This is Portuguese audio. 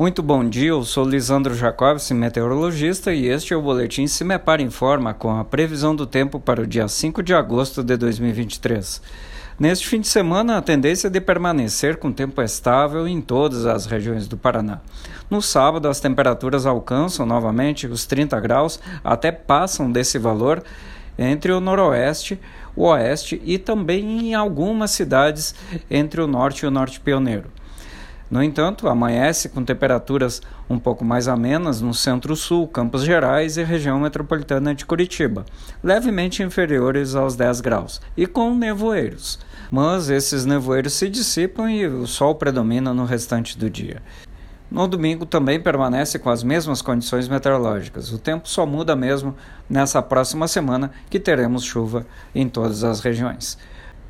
Muito bom dia, eu sou Lisandro Jacobs, meteorologista, e este é o Boletim Cimepar Informa com a previsão do tempo para o dia 5 de agosto de 2023. Neste fim de semana, a tendência é de permanecer com tempo estável em todas as regiões do Paraná. No sábado, as temperaturas alcançam novamente os 30 graus, até passam desse valor entre o noroeste, o oeste e também em algumas cidades entre o norte e o norte pioneiro. No entanto, amanhece com temperaturas um pouco mais amenas no centro-sul, Campos Gerais e região metropolitana de Curitiba, levemente inferiores aos 10 graus, e com nevoeiros. Mas esses nevoeiros se dissipam e o sol predomina no restante do dia. No domingo também permanece com as mesmas condições meteorológicas. O tempo só muda mesmo nessa próxima semana que teremos chuva em todas as regiões.